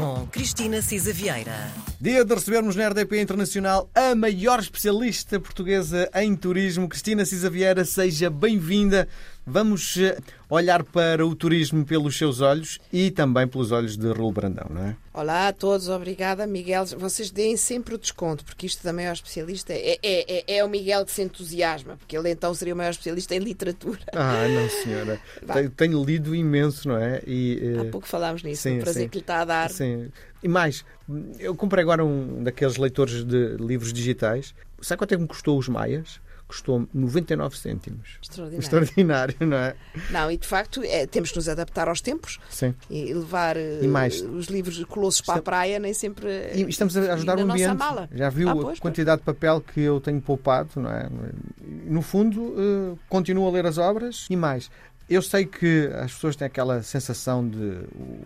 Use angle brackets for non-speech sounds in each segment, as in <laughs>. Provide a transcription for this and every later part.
com Cristina Cisa Vieira. Dia de recebermos na RDP Internacional a maior especialista portuguesa em turismo, Cristina Cisa Vieira. Seja bem-vinda. Vamos eh, olhar para o turismo pelos seus olhos e também pelos olhos de Raul Brandão, não é? Olá a todos, obrigada Miguel. Vocês deem sempre o desconto, porque isto da maior especialista é, é, é, é o Miguel que se entusiasma, porque ele então seria o maior especialista em literatura. Ah, não, senhora. <laughs> tenho, tenho, lido imenso, não é? E, uh... Há pouco falámos nisso, sim, o prazer sim. que lhe está a dar. Sim. E mais, eu comprei agora um daqueles leitores de livros digitais. Sabe quanto é que me custou os Maias? custou 99 cêntimos. Extraordinário. Extraordinário, não é? Não, e de facto é, temos que nos adaptar aos tempos Sim. e levar e mais, os livros colossos para a praia, nem sempre. E estamos a ajudar o ambiente. Mala. Já viu ah, pois, a quantidade pois. de papel que eu tenho poupado, não é? No fundo, uh, continuo a ler as obras e mais. Eu sei que as pessoas têm aquela sensação de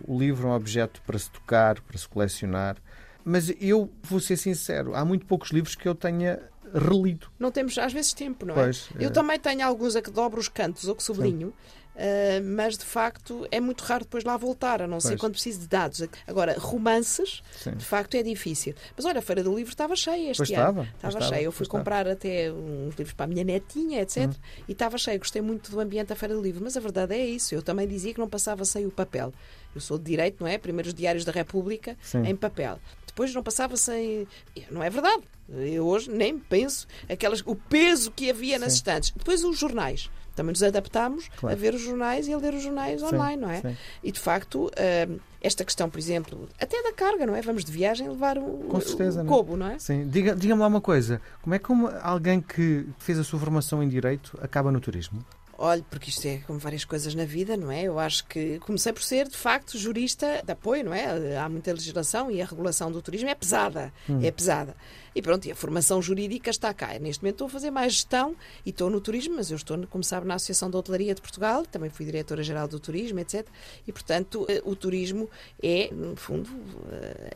o livro é um objeto para se tocar, para se colecionar, mas eu vou ser sincero, há muito poucos livros que eu tenha relido. Não temos, às vezes, tempo, não é? Pois, Eu é. também tenho alguns a que dobro os cantos ou que sublinho. Uh, mas de facto é muito raro depois lá voltar, a não ser quando preciso de dados. Agora, romances, Sim. de facto é difícil. Mas olha, a Feira do Livro estava cheia este pois ano. Estava, estava cheia. Eu fui comprar até uns livros para a minha netinha, etc. Hum. E estava cheia. Gostei muito do ambiente da Feira do Livro. Mas a verdade é isso. Eu também dizia que não passava sem o papel. Eu sou de direito, não é? Primeiros diários da República Sim. em papel depois não passava sem. Não é verdade. Eu hoje nem penso aquelas, o peso que havia nas estantes. Depois os jornais. Também nos adaptámos claro. a ver os jornais e a ler os jornais sim, online, não é? Sim. E de facto, hum, esta questão, por exemplo, até da carga, não é? Vamos de viagem levar o, Com certeza, o cobo, não é? Sim. Diga-me diga lá uma coisa: como é que alguém que fez a sua formação em Direito acaba no turismo? Olhe, porque isto é como várias coisas na vida, não é? Eu acho que comecei por ser, de facto, jurista de apoio, não é? Há muita legislação e a regulação do turismo é pesada. Hum. É pesada. E pronto, e a formação jurídica está cá. Neste momento estou a fazer mais gestão e estou no turismo, mas eu estou, como sabe, na Associação da Hotelaria de Portugal, também fui diretora-geral do turismo, etc. E, portanto, eh, o turismo é, no fundo,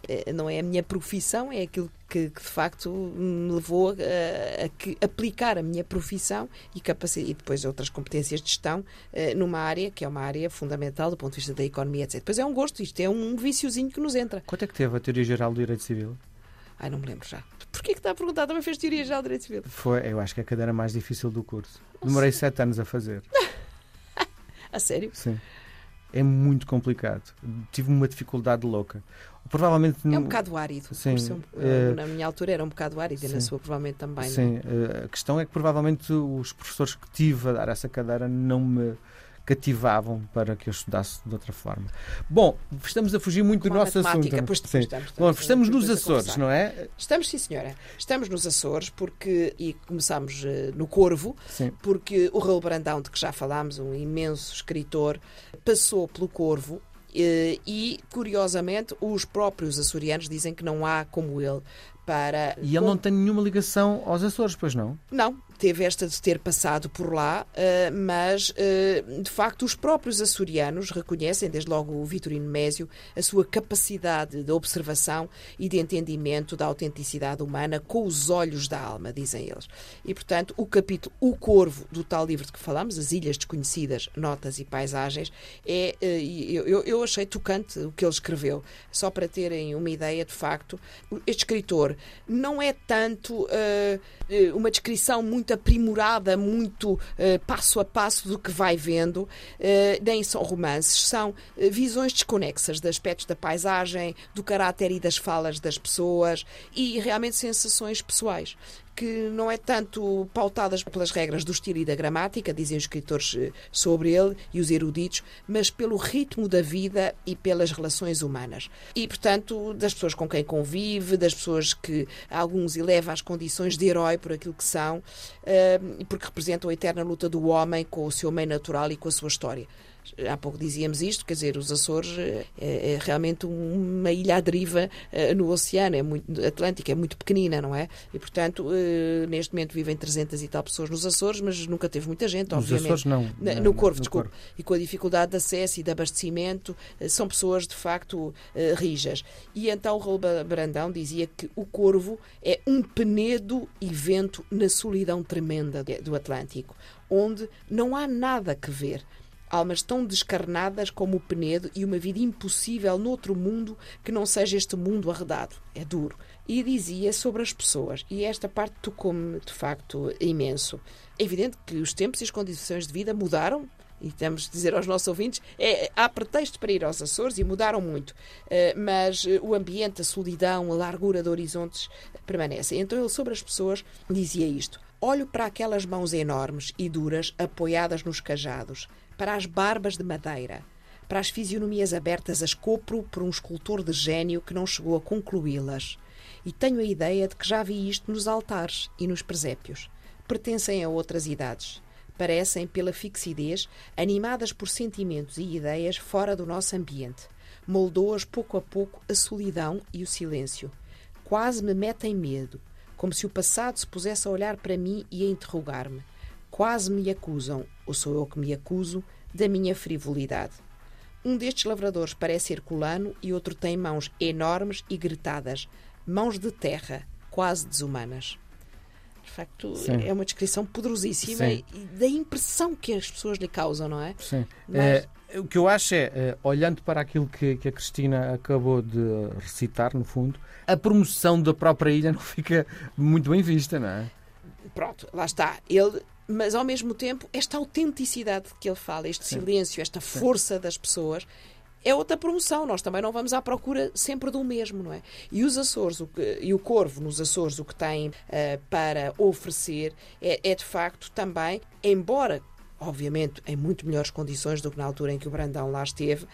eh, não é a minha profissão, é aquilo que, que, de facto me levou a, a, que, aplicar a minha profissão e, capacidade, e depois outras competências de gestão uh, numa área que é uma área fundamental do ponto de vista da economia, etc. Depois é um gosto, isto é um viciozinho que nos entra. Quanto é que teve a teoria geral do direito civil? Ai, não me lembro já. Porquê que está a perguntar? Também fez teoria geral do direito civil? Foi, eu acho que é a cadeira mais difícil do curso. Demorei sete anos a fazer. <laughs> a sério? Sim. É muito complicado. Tive uma dificuldade louca. Provavelmente é um bocado árido. Sim, é, na minha altura era um bocado árido sim, e na sua provavelmente também. É? Sim, não? a questão é que provavelmente os professores que tive a dar essa cadeira não me cativavam para que eu estudasse de outra forma. Bom, estamos a fugir muito do nosso assunto. Pois sim. Estamos, Bom, estamos nos Açores, não é? Estamos, sim, senhora. Estamos nos Açores porque, e começamos uh, no Corvo, sim. porque o Raul Brandão, de que já falámos, um imenso escritor, passou pelo Corvo eh, e, curiosamente, os próprios açorianos dizem que não há como ele para. E ele não tem nenhuma ligação aos Açores, pois não? Não, teve esta de ter passado por lá, uh, mas uh, de facto os próprios açorianos reconhecem, desde logo o Vitorino Mésio, a sua capacidade de observação e de entendimento da autenticidade humana com os olhos da alma, dizem eles. E portanto, o capítulo O Corvo, do tal livro de que falamos, As Ilhas Desconhecidas, Notas e Paisagens, é, eu, eu achei tocante o que ele escreveu. Só para terem uma ideia, de facto, este escritor não é tanto uma descrição muito muito aprimorada, muito uh, passo a passo do que vai vendo, uh, nem são romances, são uh, visões desconexas de aspectos da paisagem, do caráter e das falas das pessoas e realmente sensações pessoais que não é tanto pautadas pelas regras do estilo e da gramática, dizem os escritores eh, sobre ele e os eruditos, mas pelo ritmo da vida e pelas relações humanas. E, portanto, das pessoas com quem convive, das pessoas que alguns eleva às condições de herói por aquilo que são, eh, porque representam a eterna luta do homem com o seu meio natural e com a sua história há pouco dizíamos isto, quer dizer, os Açores é, é realmente uma ilha à deriva é, no oceano, é muito Atlântico, é muito pequenina, não é? E, portanto, é, neste momento vivem 300 e tal pessoas nos Açores, mas nunca teve muita gente, nos obviamente. Açores não. no, no Corvo, desculpe. E com a dificuldade de acesso e de abastecimento, são pessoas, de facto, rijas. E então o Raul Brandão dizia que o Corvo é um penedo evento na solidão tremenda do Atlântico, onde não há nada que ver almas tão descarnadas como o Penedo e uma vida impossível noutro mundo que não seja este mundo arredado. É duro. E dizia sobre as pessoas, e esta parte tocou-me de facto imenso. É evidente que os tempos e as condições de vida mudaram, e temos de dizer aos nossos ouvintes, é, há pretexto para ir aos Açores e mudaram muito, uh, mas uh, o ambiente, a solidão, a largura de horizontes permanecem. Então ele, sobre as pessoas, dizia isto. Olho para aquelas mãos enormes e duras apoiadas nos cajados, para as barbas de madeira, para as fisionomias abertas a escopro por um escultor de gênio que não chegou a concluí-las. E tenho a ideia de que já vi isto nos altares e nos presépios. Pertencem a outras idades parecem, pela fixidez, animadas por sentimentos e ideias fora do nosso ambiente. Moldou-as pouco a pouco a solidão e o silêncio. Quase me metem medo, como se o passado se pusesse a olhar para mim e a interrogar-me. Quase me acusam, ou sou eu que me acuso, da minha frivolidade. Um destes lavradores parece herculano e outro tem mãos enormes e gretadas, mãos de terra, quase desumanas. De facto, Sim. é uma descrição poderosíssima Sim. e da impressão que as pessoas lhe causam, não é? Sim. Mas... É, o que eu acho é, é, olhando para aquilo que, que a Cristina acabou de recitar, no fundo, a promoção da própria ilha não fica muito bem vista, não é? Pronto, lá está. Ele mas ao mesmo tempo esta autenticidade que ele fala, este Sim. silêncio, esta força das pessoas, é outra promoção. Nós também não vamos à procura sempre do mesmo, não é? E os Açores o que, e o Corvo nos Açores o que tem uh, para oferecer é, é de facto também, embora obviamente em muito melhores condições do que na altura em que o Brandão lá esteve, uh,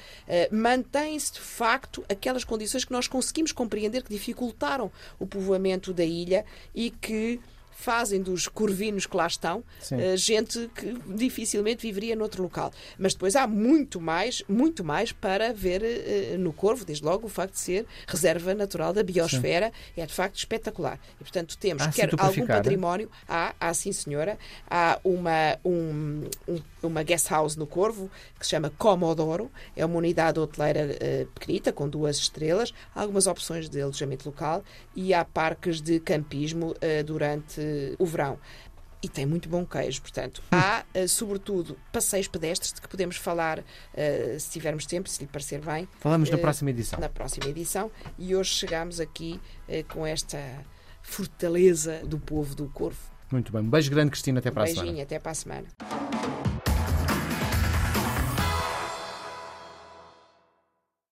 mantém-se de facto aquelas condições que nós conseguimos compreender que dificultaram o povoamento da ilha e que fazem dos corvinos que lá estão uh, gente que dificilmente viveria noutro local. Mas depois há muito mais, muito mais para ver uh, no Corvo, desde logo o facto de ser reserva natural da biosfera. Sim. é de facto espetacular. E portanto temos há quer algum património, há, há sim senhora, há uma, um, um, uma guest house no Corvo que se chama Comodoro, é uma unidade hoteleira uh, pequenita com duas estrelas, há algumas opções de alojamento local e há parques de campismo durante o verão e tem muito bom queijo. Portanto, há, uh, sobretudo, passeios pedestres de que podemos falar, uh, se tivermos tempo, se lhe parecer bem. Falamos na uh, próxima edição. Na próxima edição. E hoje chegamos aqui com esta fortaleza do povo do Corvo. Muito bem. Um beijo grande, Cristina. Até para um a semana. Beijinho, até para a semana.